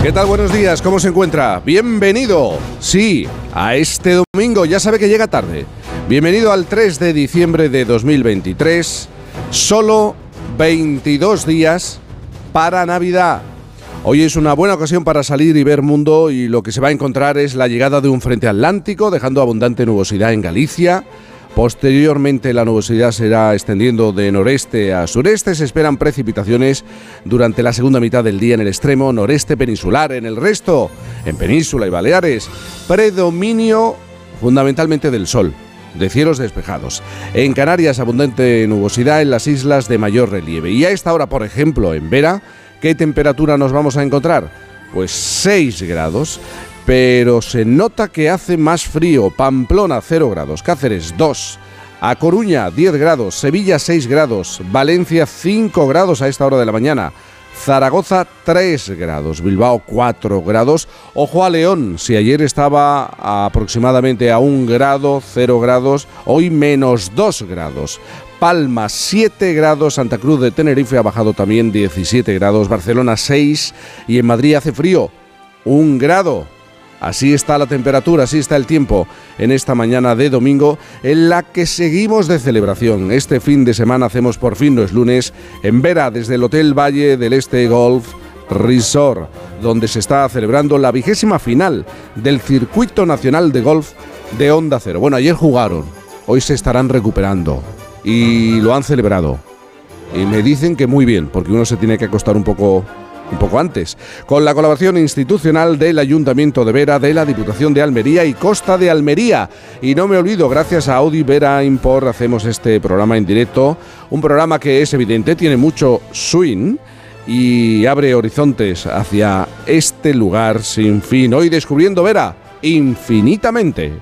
¿Qué tal? Buenos días, ¿cómo se encuentra? Bienvenido, sí, a este domingo, ya sabe que llega tarde. Bienvenido al 3 de diciembre de 2023, solo 22 días para Navidad. Hoy es una buena ocasión para salir y ver mundo y lo que se va a encontrar es la llegada de un frente atlántico, dejando abundante nubosidad en Galicia Posteriormente la nubosidad se irá extendiendo de noreste a sureste. Se esperan precipitaciones durante la segunda mitad del día en el extremo noreste peninsular. En el resto, en Península y Baleares, predominio fundamentalmente del sol de cielos despejados. En Canarias, abundante nubosidad en las islas de mayor relieve. Y a esta hora, por ejemplo, en Vera, ¿qué temperatura nos vamos a encontrar? Pues 6 grados pero se nota que hace más frío. Pamplona 0 grados, Cáceres 2, A Coruña 10 grados, Sevilla 6 grados, Valencia 5 grados a esta hora de la mañana. Zaragoza 3 grados, Bilbao 4 grados. Ojo a León, si ayer estaba aproximadamente a 1 grado, 0 grados, hoy menos 2 grados. Palma 7 grados, Santa Cruz de Tenerife ha bajado también 17 grados, Barcelona 6 y en Madrid hace frío, 1 grado. Así está la temperatura, así está el tiempo en esta mañana de domingo en la que seguimos de celebración. Este fin de semana hacemos por fin, no es lunes, en Vera, desde el Hotel Valle del Este Golf Resort, donde se está celebrando la vigésima final del Circuito Nacional de Golf de Onda Cero. Bueno, ayer jugaron, hoy se estarán recuperando y lo han celebrado. Y me dicen que muy bien, porque uno se tiene que acostar un poco un poco antes, con la colaboración institucional del Ayuntamiento de Vera, de la Diputación de Almería y Costa de Almería. Y no me olvido, gracias a Audi Vera Import hacemos este programa en directo, un programa que es evidente, tiene mucho swing y abre horizontes hacia este lugar sin fin. Hoy descubriendo Vera infinitamente.